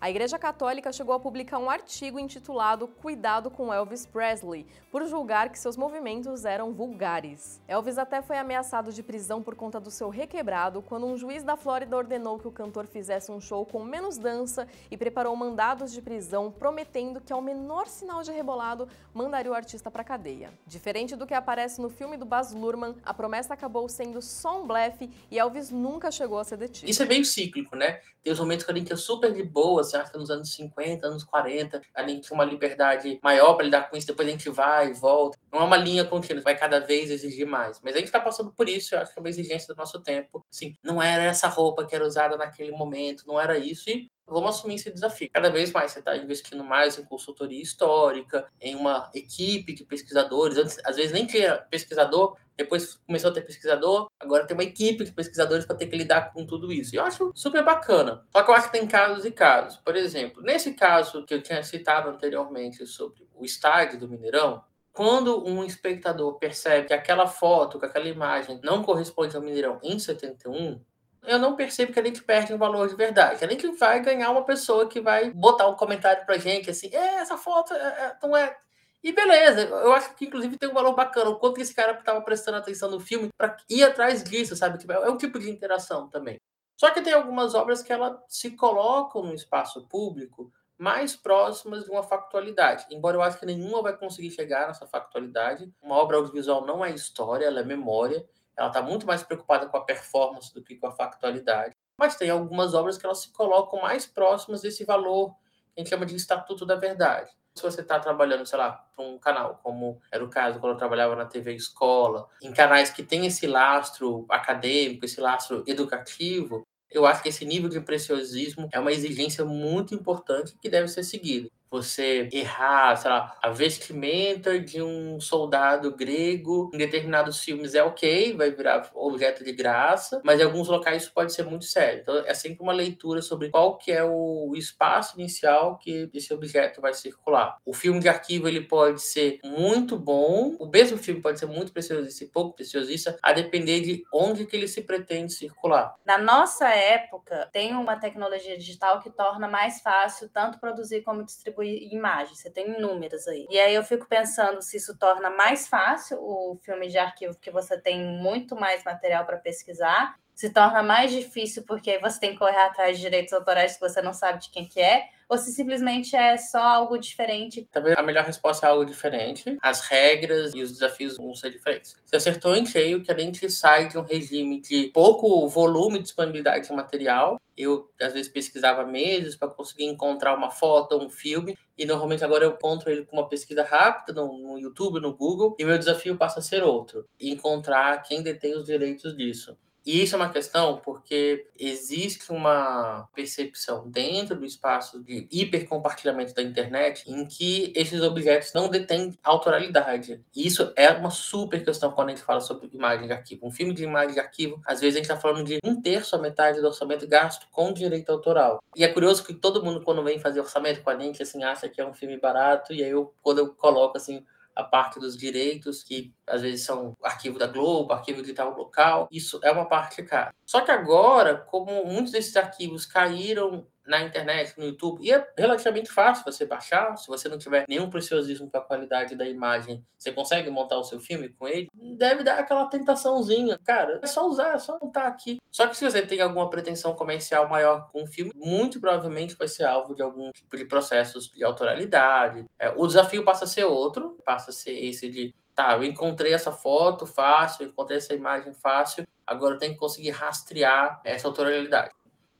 A Igreja Católica chegou a publicar um artigo intitulado Cuidado com Elvis Presley, por julgar que seus movimentos eram vulgares. Elvis até foi ameaçado de prisão por conta do seu requebrado quando um juiz da Flórida ordenou que o cantor fizesse um show com menos dança e preparou mandados de prisão, prometendo que ao menor sinal de rebolado mandaria o artista para cadeia. Diferente do que aparece no filme do Baz Luhrmann, a promessa acabou sendo só um blefe e Elvis nunca chegou a ser detido. Isso é meio cíclico, né? Tem os momentos que a gente é super de boa, que nos anos 50, anos 40, a gente tinha uma liberdade maior para lidar com isso, depois a gente vai e volta. Não é uma linha contínua, vai cada vez exigir mais. Mas a gente está passando por isso, eu acho que é uma exigência do nosso tempo. Assim, não era essa roupa que era usada naquele momento, não era isso. E vamos assumir esse desafio. Cada vez mais você está investindo mais em consultoria histórica, em uma equipe de pesquisadores. Antes, às vezes nem tinha pesquisador, depois começou a ter pesquisador, agora tem uma equipe de pesquisadores para ter que lidar com tudo isso. E eu acho super bacana. Só que eu acho que tem casos e casos. Por exemplo, nesse caso que eu tinha citado anteriormente sobre o estádio do Mineirão, quando um espectador percebe que aquela foto, que aquela imagem não corresponde ao Mineirão em 71, eu não percebo que a gente perde um valor de verdade. A gente vai ganhar uma pessoa que vai botar um comentário pra gente assim, é, essa foto é, é, não é e beleza, eu acho que inclusive tem um valor bacana. O quanto esse cara estava prestando atenção no filme para ir atrás disso, sabe? Tipo, é um tipo de interação também. Só que tem algumas obras que ela se colocam no espaço público mais próximas de uma factualidade. Embora eu acho que nenhuma vai conseguir chegar nessa factualidade. Uma obra audiovisual não é história, ela é memória. Ela está muito mais preocupada com a performance do que com a factualidade. Mas tem algumas obras que elas se colocam mais próximas desse valor que a gente chama de estatuto da verdade se você está trabalhando, sei lá, para um canal, como era o caso quando eu trabalhava na TV Escola, em canais que tem esse lastro acadêmico, esse lastro educativo, eu acho que esse nível de preciosismo é uma exigência muito importante que deve ser seguida você errar, sei lá, a vestimenta de um soldado grego em determinados filmes é ok, vai virar objeto de graça, mas em alguns locais isso pode ser muito sério. Então é sempre uma leitura sobre qual que é o espaço inicial que esse objeto vai circular. O filme de arquivo ele pode ser muito bom, o mesmo filme pode ser muito preciosista e pouco preciosista, a depender de onde que ele se pretende circular. Na nossa época, tem uma tecnologia digital que torna mais fácil tanto produzir como distribuir distribuir imagens, você tem inúmeras aí. E aí eu fico pensando se isso torna mais fácil o filme de arquivo, porque você tem muito mais material para pesquisar, se torna mais difícil porque você tem que correr atrás de direitos autorais que você não sabe de quem que é, ou se simplesmente é só algo diferente? Talvez a melhor resposta é algo diferente. As regras e os desafios vão ser diferentes. Você acertou em cheio que a gente sai de um regime de pouco volume de disponibilidade de material. Eu, às vezes, pesquisava meses para conseguir encontrar uma foto um filme. E normalmente agora eu encontro ele com uma pesquisa rápida no, no YouTube, no Google. E meu desafio passa a ser outro: encontrar quem detém os direitos disso. E isso é uma questão porque existe uma percepção dentro do espaço de hipercompartilhamento da internet em que esses objetos não detêm autoralidade. E isso é uma super questão quando a gente fala sobre imagem de arquivo. Um filme de imagem de arquivo, às vezes a gente está falando de um terço a metade do orçamento gasto com direito autoral. E é curioso que todo mundo, quando vem fazer orçamento com a gente, assim, acha que é um filme barato, e aí eu, quando eu coloco assim a parte dos direitos, que às vezes são arquivo da Globo, arquivo de tal local, isso é uma parte cara. Só que agora, como muitos desses arquivos caíram na internet, no YouTube, e é relativamente fácil você baixar, se você não tiver nenhum preciosismo com a qualidade da imagem, você consegue montar o seu filme com ele, deve dar aquela tentaçãozinha. Cara, é só usar, é só montar aqui. Só que se você tem alguma pretensão comercial maior com o filme, muito provavelmente vai ser alvo de algum tipo de processos de autoralidade. É, o desafio passa a ser outro, passa a ser esse de tá, eu encontrei essa foto fácil, encontrei essa imagem fácil, agora eu tenho que conseguir rastrear essa autoralidade.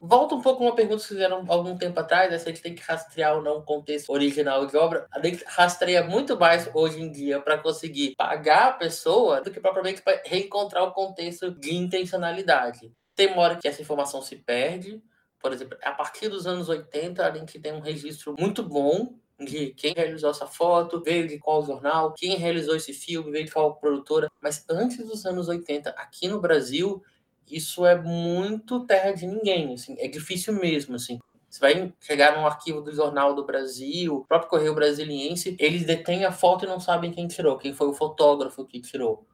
Volta um pouco uma pergunta que fizeram algum tempo atrás, né, se a gente tem que rastrear ou não o contexto original de obra. A gente rastreia muito mais hoje em dia para conseguir pagar a pessoa do que propriamente para reencontrar o contexto de intencionalidade. Tem uma hora que essa informação se perde, Por exemplo, a partir dos anos 80, a gente tem um registro muito bom de quem realizou essa foto, veio de qual jornal, quem realizou esse filme, veio de qual produtora. Mas antes dos anos 80, aqui no Brasil, isso é muito terra de ninguém, assim, é difícil mesmo, assim. Você vai chegar num arquivo do Jornal do Brasil, o próprio Correio Brasiliense, eles detêm a foto e não sabem quem tirou, quem foi o fotógrafo que tirou.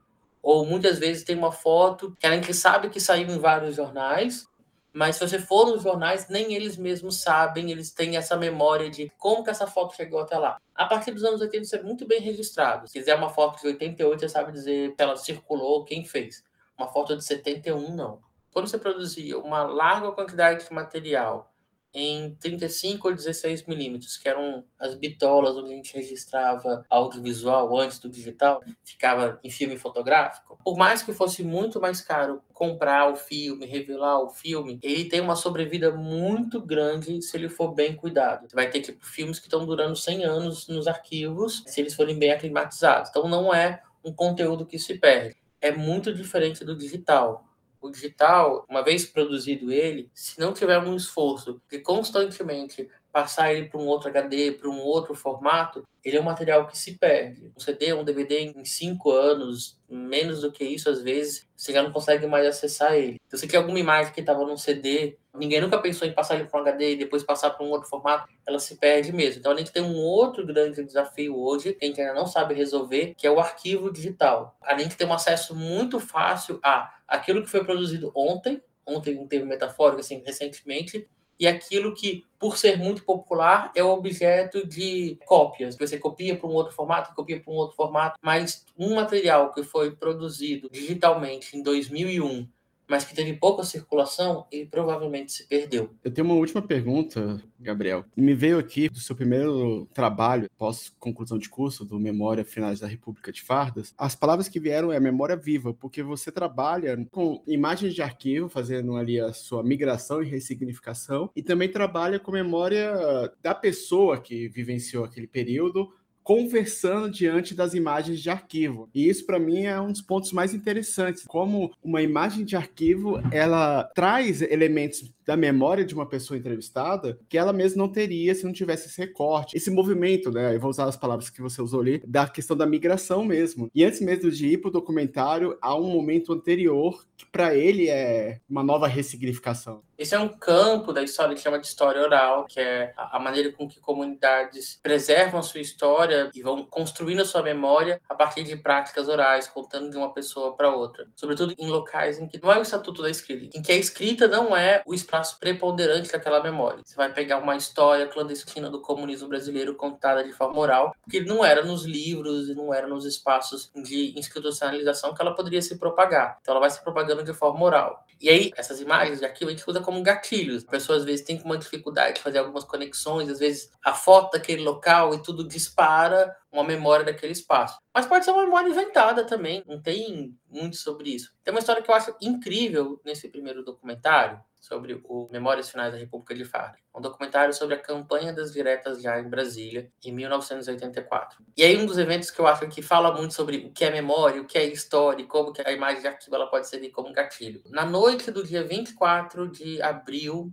Ou muitas vezes tem uma foto que a gente sabe que saiu em vários jornais, mas se você for nos jornais, nem eles mesmos sabem, eles têm essa memória de como que essa foto chegou até lá. A partir dos anos 80 isso é muito bem registrado. Se quiser uma foto de 88, você sabe dizer se ela circulou, quem fez. Uma foto de 71, não. Quando você produzia uma larga quantidade de material em 35 ou 16 milímetros, que eram as bitolas onde a gente registrava audiovisual antes do digital, ficava em filme fotográfico. Por mais que fosse muito mais caro comprar o filme, revelar o filme, ele tem uma sobrevida muito grande se ele for bem cuidado. Você vai ter tipo, filmes que estão durando 100 anos nos arquivos, se eles forem bem aclimatizados. Então não é um conteúdo que se perde. É muito diferente do digital. O digital, uma vez produzido ele, se não tiver um esforço de constantemente passar ele para um outro HD, para um outro formato, ele é um material que se perde. Um CD, um DVD em cinco anos, menos do que isso, às vezes, você já não consegue mais acessar ele. Então, você quer alguma imagem que estava num CD, ninguém nunca pensou em passar ele para um HD e depois passar para um outro formato, ela se perde mesmo. Então, a gente tem um outro grande desafio hoje, que a gente ainda não sabe resolver, que é o arquivo digital. A gente tem um acesso muito fácil a aquilo que foi produzido ontem, ontem um termo metafórico, assim, recentemente, e aquilo que, por ser muito popular, é objeto de cópias. Você copia para um outro formato, copia para um outro formato, mas um material que foi produzido digitalmente em 2001 mas que teve pouca circulação, ele provavelmente se perdeu. Eu tenho uma última pergunta, Gabriel. Me veio aqui do seu primeiro trabalho, pós-conclusão de curso, do Memória Finais da República de Fardas. As palavras que vieram é memória viva, porque você trabalha com imagens de arquivo, fazendo ali a sua migração e ressignificação, e também trabalha com memória da pessoa que vivenciou aquele período, conversando diante das imagens de arquivo. E isso para mim é um dos pontos mais interessantes, como uma imagem de arquivo, ela traz elementos da memória de uma pessoa entrevistada que ela mesma não teria se não tivesse esse recorte, esse movimento, né? Eu vou usar as palavras que você usou ali, da questão da migração mesmo. E antes mesmo de ir para o documentário, há um momento anterior que para ele é uma nova ressignificação. Esse é um campo da história que chama de história oral, que é a maneira com que comunidades preservam sua história e vão construindo a sua memória a partir de práticas orais, contando de uma pessoa para outra. Sobretudo em locais em que não é o estatuto da escrita, em que a escrita não é o espaço preponderante daquela memória. Você vai pegar uma história clandestina do comunismo brasileiro contada de forma oral, porque não era nos livros e não era nos espaços de institucionalização que ela poderia se propagar. Então ela vai se propagando de forma oral. E aí, essas imagens de arquivo a gente usa como gatilhos. A pessoa às vezes tem uma dificuldade de fazer algumas conexões, às vezes a foto daquele local e tudo dispara uma memória daquele espaço. Mas pode ser uma memória inventada também, não tem muito sobre isso. Tem uma história que eu acho incrível nesse primeiro documentário, sobre o Memórias Finais da República de Farc. Um documentário sobre a campanha das diretas já em Brasília, em 1984. E aí um dos eventos que eu acho que fala muito sobre o que é memória, o que é história, e como que a imagem de arquivo ela pode servir como gatilho. Na noite do dia 24 de abril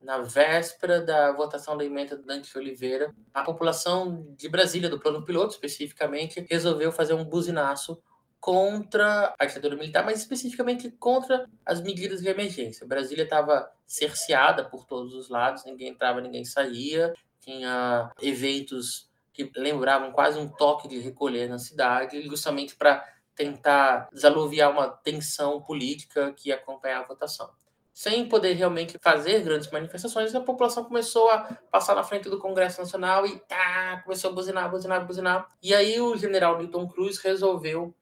na véspera da votação da emenda do Dante Oliveira, a população de Brasília, do plano piloto especificamente, resolveu fazer um buzinaço contra a ditadura militar, mas especificamente contra as medidas de emergência. Brasília estava cerceada por todos os lados, ninguém entrava, ninguém saía, tinha eventos que lembravam quase um toque de recolher na cidade, justamente para tentar desaluviar uma tensão política que ia acompanhar a votação sem poder realmente fazer grandes manifestações, a população começou a passar na frente do Congresso Nacional e tá, começou a buzinar, buzinar, buzinar. E aí o general Milton Cruz resolveu,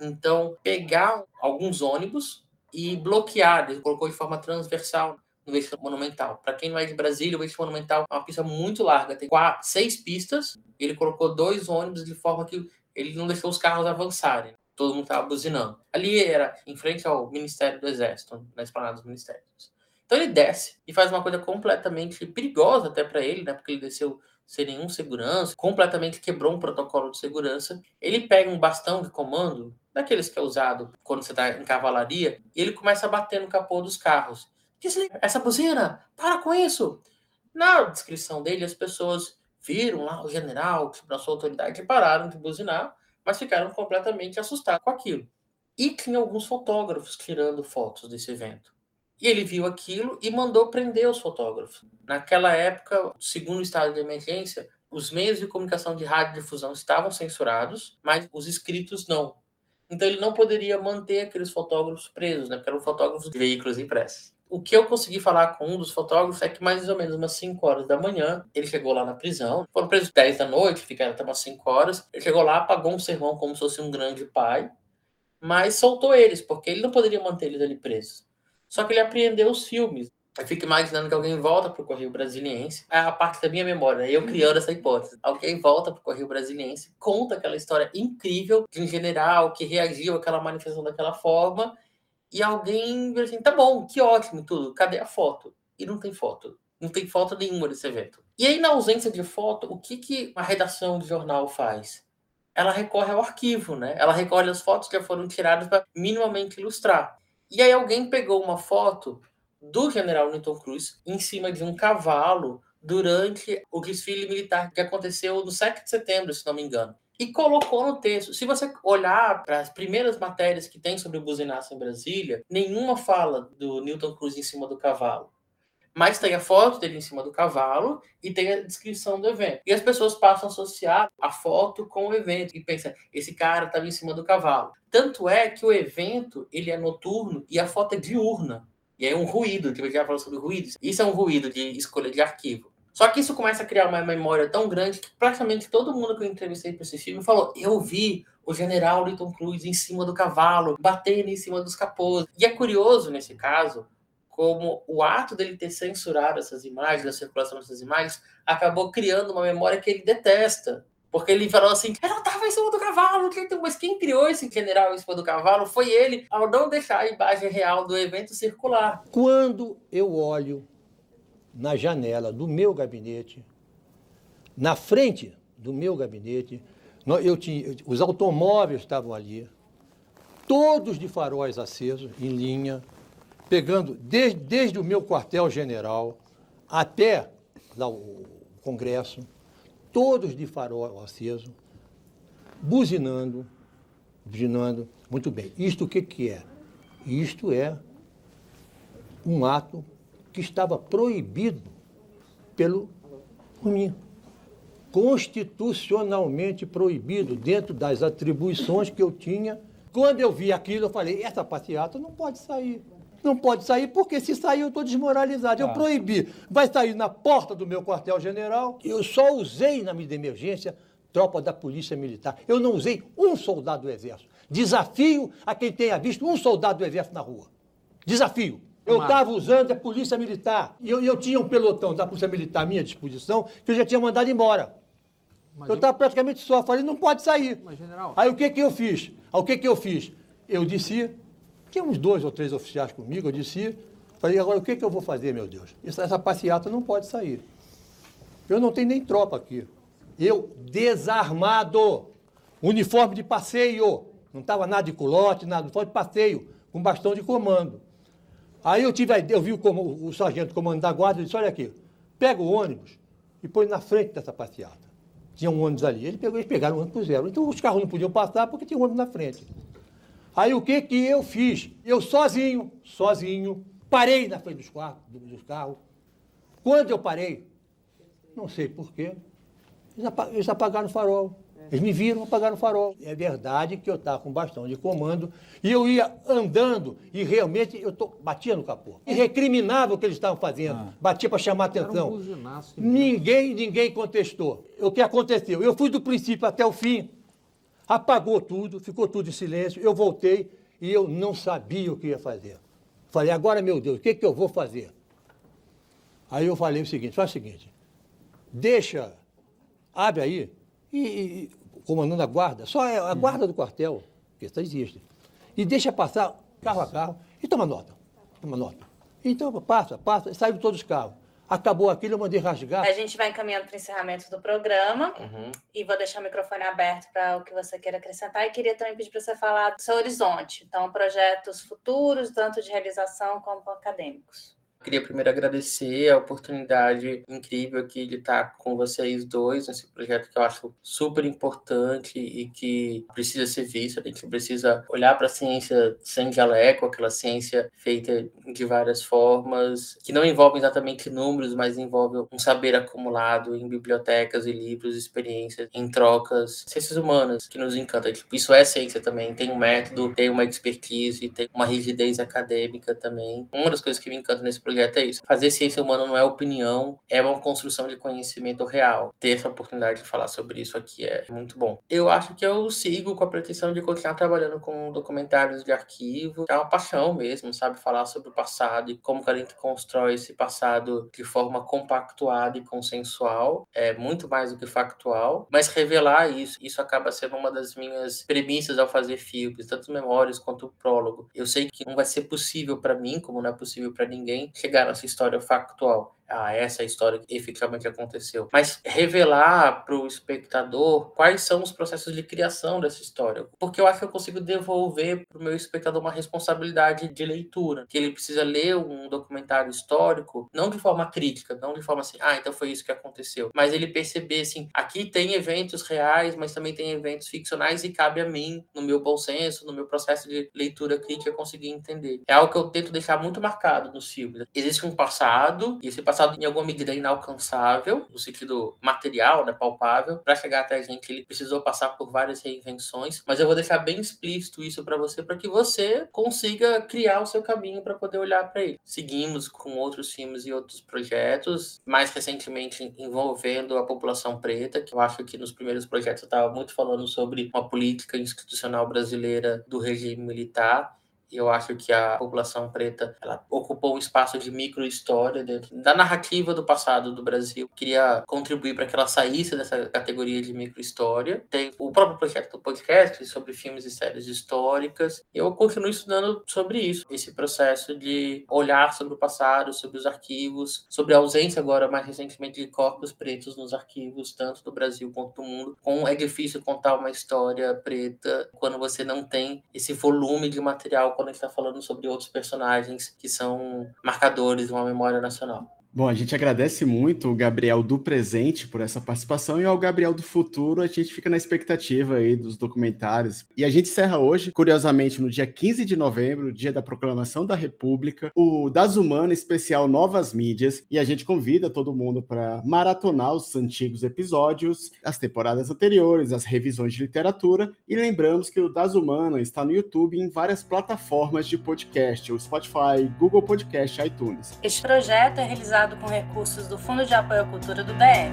então, pegar alguns ônibus e bloquear, ele colocou de forma transversal no eixo monumental. Para quem não é de Brasília, o eixo monumental é uma pista muito larga, tem quatro, seis pistas, ele colocou dois ônibus de forma que ele não deixou os carros avançarem todo mundo estava buzinando. Ali era em frente ao Ministério do Exército, na esplanada dos ministérios. Então ele desce e faz uma coisa completamente perigosa até para ele, né? Porque ele desceu sem nenhum segurança, completamente quebrou um protocolo de segurança. Ele pega um bastão de comando, daqueles que é usado quando você está em cavalaria, e ele começa a bater no capô dos carros, desliga essa buzina, para com isso. Na descrição dele, as pessoas viram lá o general, na sua autoridade, e pararam de buzinar, mas ficaram completamente assustados com aquilo. E tinha alguns fotógrafos tirando fotos desse evento. E ele viu aquilo e mandou prender os fotógrafos. Naquela época, segundo o estado de emergência, os meios de comunicação de radiodifusão estavam censurados, mas os escritos não. Então ele não poderia manter aqueles fotógrafos presos, né? Porque eram fotógrafos de veículos impressos. O que eu consegui falar com um dos fotógrafos é que mais ou menos umas 5 horas da manhã, ele chegou lá na prisão. Foram presos 10 da noite, ficaram até umas 5 horas. Ele chegou lá, pagou um sermão como se fosse um grande pai, mas soltou eles, porque ele não poderia manter eles ali presos. Só que ele apreendeu os filmes. Eu fico imaginando que alguém volta para o Correio Brasiliense. É a parte da minha memória, eu criando essa hipótese. Alguém volta para o Correio Brasiliense, conta aquela história incrível de um general que reagiu àquela manifestação daquela forma, e alguém vê assim: tá bom, que ótimo tudo, cadê a foto? E não tem foto. Não tem foto nenhuma desse evento. E aí, na ausência de foto, o que, que a redação de jornal faz? Ela recorre ao arquivo, né? Ela recolhe as fotos que já foram tiradas para minimamente ilustrar. E aí alguém pegou uma foto do general Newton Cruz em cima de um cavalo durante o desfile militar que aconteceu no 7 de setembro, se não me engano. E colocou no texto. Se você olhar para as primeiras matérias que tem sobre o buzinaço em Brasília, nenhuma fala do Newton Cruz em cima do cavalo. Mas tem a foto dele em cima do cavalo e tem a descrição do evento. E as pessoas passam a associar a foto com o evento e pensam, esse cara estava em cima do cavalo. Tanto é que o evento ele é noturno e a foto é diurna. E é um ruído, que eu já falou sobre ruídos. Isso é um ruído de escolha de arquivo. Só que isso começa a criar uma memória tão grande que praticamente todo mundo que eu entrevistei para esse filme falou: eu vi o general Linton Cruz em cima do cavalo, batendo em cima dos capôs. E é curioso nesse caso como o ato dele ter censurado essas imagens, a circulação dessas imagens, acabou criando uma memória que ele detesta. Porque ele falou assim, não estava em cima do cavalo, mas quem criou esse general em cima do cavalo foi ele, ao não deixar a imagem real do evento circular. Quando eu olho na janela do meu gabinete, na frente do meu gabinete, eu tinha, os automóveis estavam ali, todos de faróis acesos, em linha, pegando desde, desde o meu quartel-general até lá o Congresso, todos de farol aceso, buzinando, buzinando. Muito bem. Isto o que, que é? Isto é um ato que estava proibido pelo mim. Constitucionalmente proibido, dentro das atribuições que eu tinha. Quando eu vi aquilo, eu falei, essa passeata não pode sair. Não pode sair, porque se sair eu estou desmoralizado. Eu ah. proibi. Vai sair na porta do meu quartel-general. Eu só usei na minha emergência tropa da Polícia Militar. Eu não usei um soldado do Exército. Desafio a quem tenha visto um soldado do Exército na rua. Desafio. Eu estava usando a Polícia Militar. E eu, eu tinha um pelotão da Polícia Militar à minha disposição que eu já tinha mandado embora. Mas eu estava praticamente só. Falei, não pode sair. Mas, general... Aí o que, que eu fiz? Aí, o que, que eu fiz? Eu disse tinha uns dois ou três oficiais comigo, eu disse, falei, agora o que, que eu vou fazer, meu Deus? Essa, essa passeata não pode sair. Eu não tenho nem tropa aqui. Eu, desarmado, uniforme de passeio, não estava nada de culote, nada, uniforme de passeio, com bastão de comando. Aí eu tive eu vi o, o, o sargento comando da guarda e disse, olha aqui, pega o ônibus e põe na frente dessa passeata. Tinha um ônibus ali. Ele pegou, eles pegaram o ônibus puseram. Então os carros não podiam passar porque tinha um ônibus na frente. Aí o que que eu fiz? Eu sozinho, sozinho, parei na frente dos, carros, dos carros. Quando eu parei, não sei porquê, eles apagaram o farol. Eles me viram, apagaram o farol. É verdade que eu estava com bastão de comando e eu ia andando e realmente eu tô, batia no capô. E recriminava o que eles estavam fazendo. Ah. Batia para chamar atenção. Um ninguém, ninguém contestou. O que aconteceu? Eu fui do princípio até o fim Apagou tudo, ficou tudo em silêncio. Eu voltei e eu não sabia o que ia fazer. Falei, agora, meu Deus, o que, que eu vou fazer? Aí eu falei o seguinte: faz o seguinte, deixa, abre aí, e, e comandando a guarda, só é a uhum. guarda do quartel, que isso existe, e deixa passar carro a carro e toma nota. Toma nota. Então, passa, passa, saiu todos os carros acabou aquilo, eu mandei rasgar. A gente vai encaminhando para o encerramento do programa uhum. e vou deixar o microfone aberto para o que você queira acrescentar. E queria também pedir para você falar do seu horizonte, então, projetos futuros, tanto de realização como acadêmicos. Queria primeiro agradecer a oportunidade incrível aqui de estar com vocês dois nesse projeto que eu acho super importante e que precisa ser visto. A gente precisa olhar para a ciência sem jaleco, aquela ciência feita de várias formas, que não envolve exatamente números, mas envolve um saber acumulado em bibliotecas e livros, experiências, em trocas, ciências humanas, que nos encanta. Tipo, isso é ciência também, tem um método, tem uma expertise, tem uma rigidez acadêmica também. Uma das coisas que me encanta nesse projeto é isso. Fazer ciência humana não é opinião, é uma construção de conhecimento real. Ter essa oportunidade de falar sobre isso aqui é muito bom. Eu acho que eu sigo com a pretensão de continuar trabalhando com documentários de arquivo. É uma paixão mesmo, sabe? Falar sobre o passado e como que a gente constrói esse passado de forma compactuada e consensual. É muito mais do que factual. Mas revelar isso, isso acaba sendo uma das minhas premissas ao fazer filmes, tanto memórias quanto o prólogo. Eu sei que não vai ser possível para mim, como não é possível para ninguém, chegar nessa história factual ah, essa é a história que efetivamente aconteceu. Mas revelar para o espectador quais são os processos de criação dessa história. Porque eu acho que eu consigo devolver para o meu espectador uma responsabilidade de leitura. Que ele precisa ler um documentário histórico, não de forma crítica, não de forma assim, ah, então foi isso que aconteceu. Mas ele perceber assim, aqui tem eventos reais, mas também tem eventos ficcionais e cabe a mim, no meu bom senso, no meu processo de leitura crítica, conseguir entender. É algo que eu tento deixar muito marcado nos filmes. Existe um passado, e esse passado passado em alguma medida inalcançável, no sentido material, né, palpável, para chegar até a gente, ele precisou passar por várias reinvenções, mas eu vou deixar bem explícito isso para você, para que você consiga criar o seu caminho para poder olhar para ele. Seguimos com outros filmes e outros projetos, mais recentemente envolvendo a população preta, que eu acho que nos primeiros projetos eu estava muito falando sobre uma política institucional brasileira do regime militar, eu acho que a população preta ela ocupou um espaço de microhistória da narrativa do passado do Brasil. Queria contribuir para que ela saísse dessa categoria de microhistória. Tem o próprio projeto do podcast sobre filmes e séries históricas. Eu continuo estudando sobre isso, esse processo de olhar sobre o passado, sobre os arquivos, sobre a ausência agora mais recentemente de corpos pretos nos arquivos, tanto do Brasil quanto do mundo. Como é difícil contar uma história preta quando você não tem esse volume de material quando a gente está falando sobre outros personagens que são marcadores de uma memória nacional. Bom, a gente agradece muito o Gabriel do presente por essa participação e ao Gabriel do futuro a gente fica na expectativa aí dos documentários. E a gente encerra hoje, curiosamente, no dia 15 de novembro, dia da proclamação da República, o Das Humanas especial Novas Mídias e a gente convida todo mundo para maratonar os antigos episódios, as temporadas anteriores, as revisões de literatura e lembramos que o Das Humanas está no YouTube em várias plataformas de podcast, o Spotify, Google Podcast, iTunes. Este projeto é realizado realizado com recursos do Fundo de Apoio à Cultura do DF.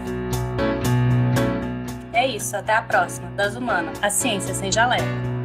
É isso, até a próxima. Das Humanas, a ciência sem jaleco.